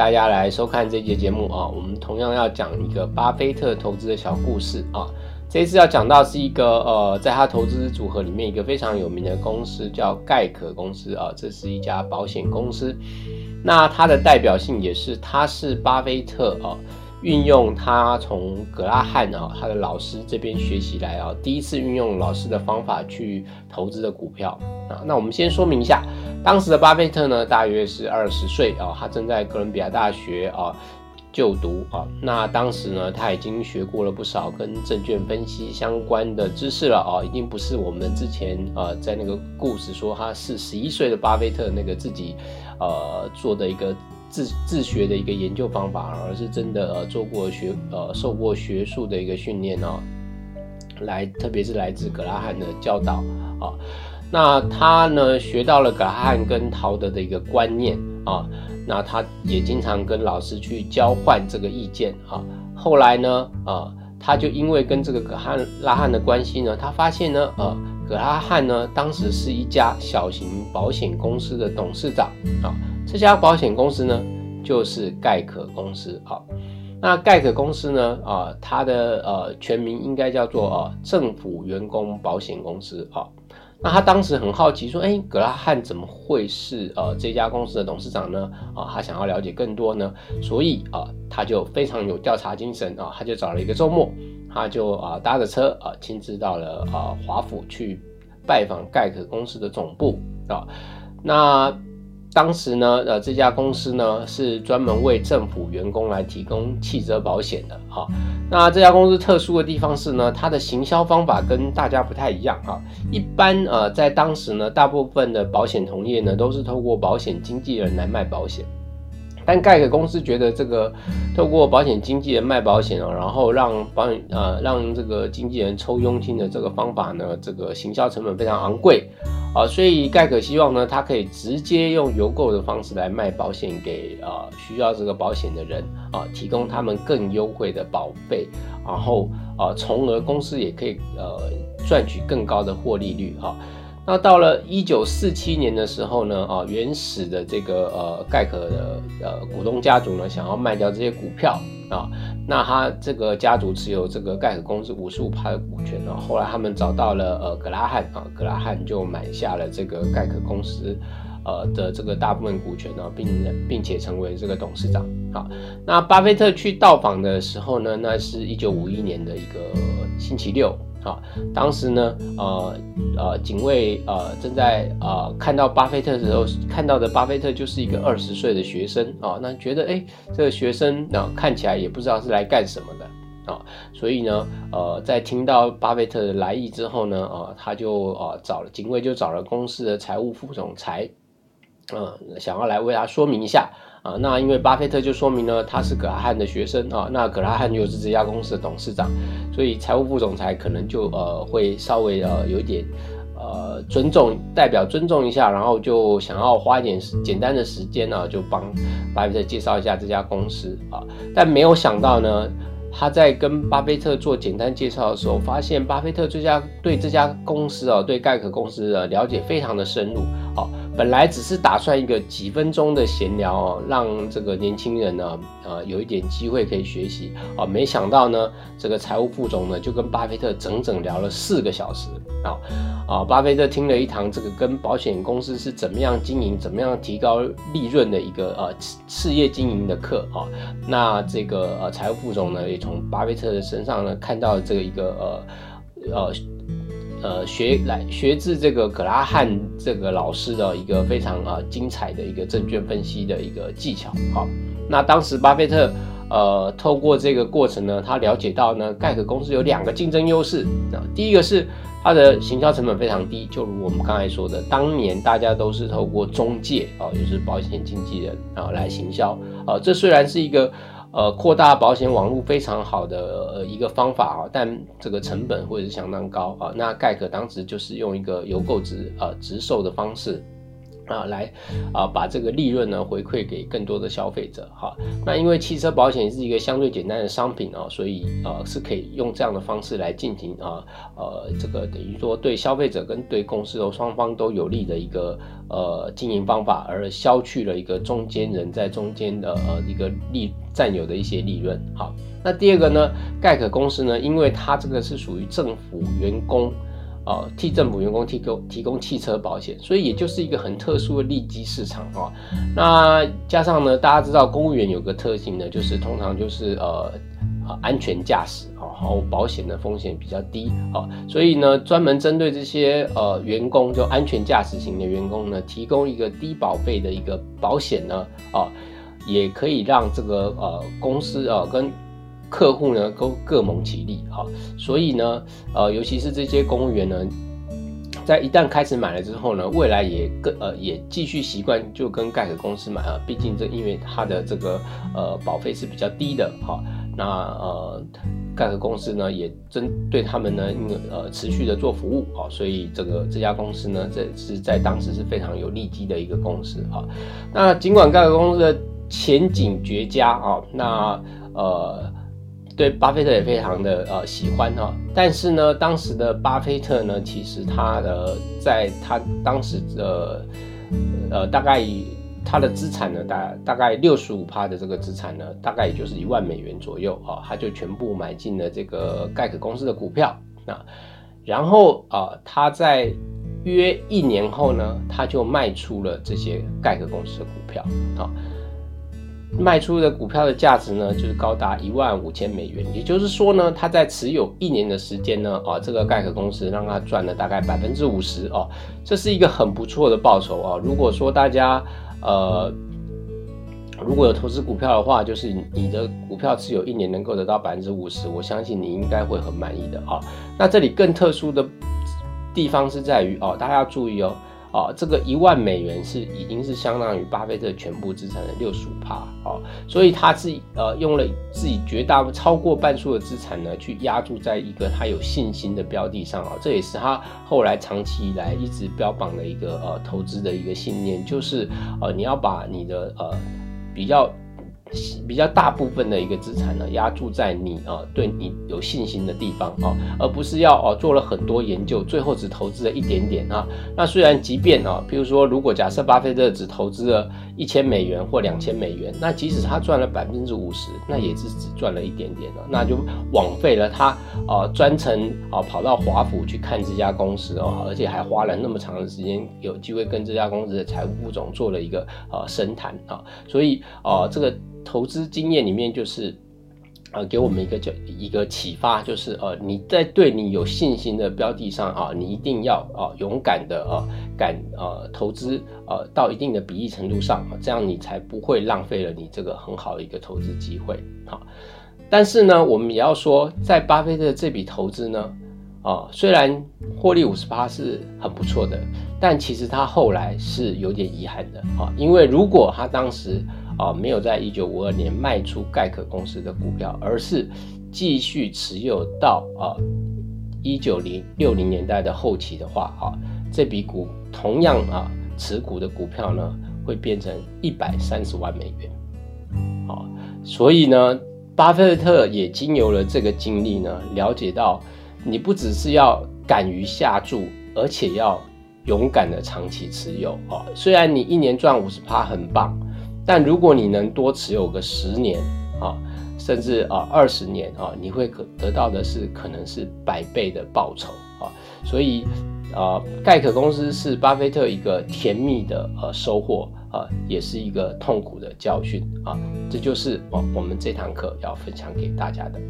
大家来收看这节节目啊！我们同样要讲一个巴菲特投资的小故事啊。这一次要讲到是一个呃，在他投资组合里面一个非常有名的公司叫盖可公司啊，这是一家保险公司。那它的代表性也是，它是巴菲特啊运用他从格拉汉啊他的老师这边学习来啊，第一次运用老师的方法去投资的股票啊。那我们先说明一下。当时的巴菲特呢，大约是二十岁啊，他正在哥伦比亚大学啊就读啊。那当时呢，他已经学过了不少跟证券分析相关的知识了啊，已经不是我们之前呃在那个故事说他是十一岁的巴菲特那个自己呃做的一个自自学的一个研究方法，而是真的呃做过学呃受过学术的一个训练哦，来特别是来自格拉汉的教导啊。那他呢学到了格拉汉跟陶德的一个观念啊，那他也经常跟老师去交换这个意见啊。后来呢，呃，他就因为跟这个格汉拉汉的关系呢，他发现呢，呃，格拉汉呢当时是一家小型保险公司的董事长啊。这家保险公司呢就是盖可公司啊。那盖可公司呢，啊，它的呃全名应该叫做呃政府员工保险公司啊。那他当时很好奇，说：“哎，格拉汉怎么会是呃这家公司的董事长呢？啊，他想要了解更多呢，所以啊，他就非常有调查精神啊，他就找了一个周末，他就啊搭着车啊，亲自到了啊华府去拜访盖克公司的总部啊，那。”当时呢，呃，这家公司呢是专门为政府员工来提供汽车保险的，哈。那这家公司特殊的地方是呢，它的行销方法跟大家不太一样，哈。一般呃，在当时呢，大部分的保险同业呢都是透过保险经纪人来卖保险。但盖克公司觉得这个透过保险经纪人卖保险哦，然后让保险呃让这个经纪人抽佣金的这个方法呢，这个行销成本非常昂贵啊，所以盖克希望呢，他可以直接用邮购的方式来卖保险给呃需要这个保险的人啊，提供他们更优惠的保费，然后啊，从而公司也可以呃赚取更高的获利率哈。那到了一九四七年的时候呢，啊，原始的这个呃盖可的呃股东家族呢，想要卖掉这些股票啊，那他这个家族持有这个盖可公司五十五趴的股权啊，后来他们找到了呃格拉汉啊，格拉汉就买下了这个盖可公司呃的这个大部分股权呢，并并且成为这个董事长。好，那巴菲特去到访的时候呢，那是一九五一年的一个星期六。好，当时呢，呃呃，警卫呃正在呃看到巴菲特的时候，看到的巴菲特就是一个二十岁的学生啊，那觉得哎，这个学生啊看起来也不知道是来干什么的啊，所以呢，呃，在听到巴菲特的来意之后呢，啊，他就啊找了警卫，就找了公司的财务副总裁，嗯，想要来为他说明一下。啊，那因为巴菲特就说明了他是葛拉汉的学生啊，那葛拉汉又是这家公司的董事长，所以财务副总裁可能就呃会稍微呃有一点呃尊重，代表尊重一下，然后就想要花一点简单的时间呢，就帮巴菲特介绍一下这家公司啊，但没有想到呢，他在跟巴菲特做简单介绍的时候，发现巴菲特这家对这家公司啊，对盖可公司的了解非常的深入啊。本来只是打算一个几分钟的闲聊哦，让这个年轻人呢，呃，有一点机会可以学习啊。没想到呢，这个财务副总呢，就跟巴菲特整整聊了四个小时啊啊！巴菲特听了一堂这个跟保险公司是怎么样经营、怎么样提高利润的一个呃事业经营的课啊。那这个呃财务副总呢，也从巴菲特的身上呢，看到这个一个呃呃。呃，学来学自这个格拉汉这个老师的一个非常啊精彩的一个证券分析的一个技巧。好，那当时巴菲特呃透过这个过程呢，他了解到呢，盖可公司有两个竞争优势啊，第一个是它的行销成本非常低，就如我们刚才说的，当年大家都是透过中介啊，也就是保险经纪人啊来行销啊，这虽然是一个。呃，扩大保险网络非常好的一个方法啊，但这个成本会是相当高啊。那盖可当时就是用一个邮购直呃直售的方式啊，来啊，把这个利润呢回馈给更多的消费者哈。那因为汽车保险是一个相对简单的商品啊，所以呃是可以用这样的方式来进行啊，呃，这个等于说对消费者跟对公司的双方都有利的一个呃经营方法，而消去了一个中间人在中间的呃一个利占有的一些利润。好，那第二个呢，盖可公司呢，因为它这个是属于政府员工。哦，替政府员工提供提供汽车保险，所以也就是一个很特殊的利基市场啊。那加上呢，大家知道公务员有个特性呢，就是通常就是呃安全驾驶啊，然后保险的风险比较低啊，所以呢，专门针对这些呃员工，就安全驾驶型的员工呢，提供一个低保费的一个保险呢，啊，也可以让这个呃公司啊跟。客户呢都各蒙其利哈，所以呢，呃，尤其是这些公务员呢，在一旦开始买了之后呢，未来也跟呃也继续习惯就跟盖可公司买啊，毕竟这因为它的这个呃保费是比较低的哈，那呃盖可公司呢也针对他们呢，因为呃持续的做服务啊，所以这个这家公司呢，这是在当时是非常有利基的一个公司哈。那尽管盖可公司的前景绝佳啊，那呃。对巴菲特也非常的呃喜欢哈，但是呢，当时的巴菲特呢，其实他的在他当时的呃大概他的资产呢，大大概六十五趴的这个资产呢，大概也就是一万美元左右啊，他就全部买进了这个盖可公司的股票啊，然后啊，他在约一年后呢，他就卖出了这些盖可公司的股票啊。卖出的股票的价值呢，就是高达一万五千美元。也就是说呢，他在持有一年的时间呢，啊，这个盖可公司让他赚了大概百分之五十哦，这是一个很不错的报酬啊。如果说大家呃如果有投资股票的话，就是你的股票持有一年能够得到百分之五十，我相信你应该会很满意的啊。那这里更特殊的地方是在于哦，大家要注意哦。啊，这个一万美元是已经是相当于巴菲特全部资产的六十五趴啊，所以他是呃用了自己绝大超过半数的资产呢，去压注在一个他有信心的标的上啊，这也是他后来长期以来一直标榜的一个呃投资的一个信念，就是呃你要把你的呃比较。比较大部分的一个资产呢，压注在你啊对你有信心的地方啊，而不是要哦做了很多研究，最后只投资了一点点啊。那虽然即便啊，比如说如果假设巴菲特只投资了一千美元或两千美元，那即使他赚了百分之五十，那也是只赚了一点点了，那就枉费了他啊专程啊跑到华府去看这家公司哦，而且还花了那么长的时间，有机会跟这家公司的财务副总做了一个呃深谈啊，所以啊这个。投资经验里面就是，呃，给我们一个叫一个启发，就是呃，你在对你有信心的标的上啊，你一定要啊勇敢的啊敢呃投资呃到一定的比例程度上，啊这样你才不会浪费了你这个很好的一个投资机会。好，但是呢，我们也要说，在巴菲特这笔投资呢，啊，虽然获利五十八是很不错的，但其实他后来是有点遗憾的啊，因为如果他当时啊，没有在一九五二年卖出盖可公司的股票，而是继续持有到啊一九零六零年代的后期的话，啊，这笔股同样啊持股的股票呢，会变成一百三十万美元。啊，所以呢，巴菲特也经由了这个经历呢，了解到你不只是要敢于下注，而且要勇敢的长期持有。啊，虽然你一年赚五十趴很棒。但如果你能多持有个十年啊，甚至啊二十年啊，你会可得到的是可能是百倍的报酬啊。所以啊，盖可公司是巴菲特一个甜蜜的呃收获啊，也是一个痛苦的教训啊。这就是我我们这堂课要分享给大家的。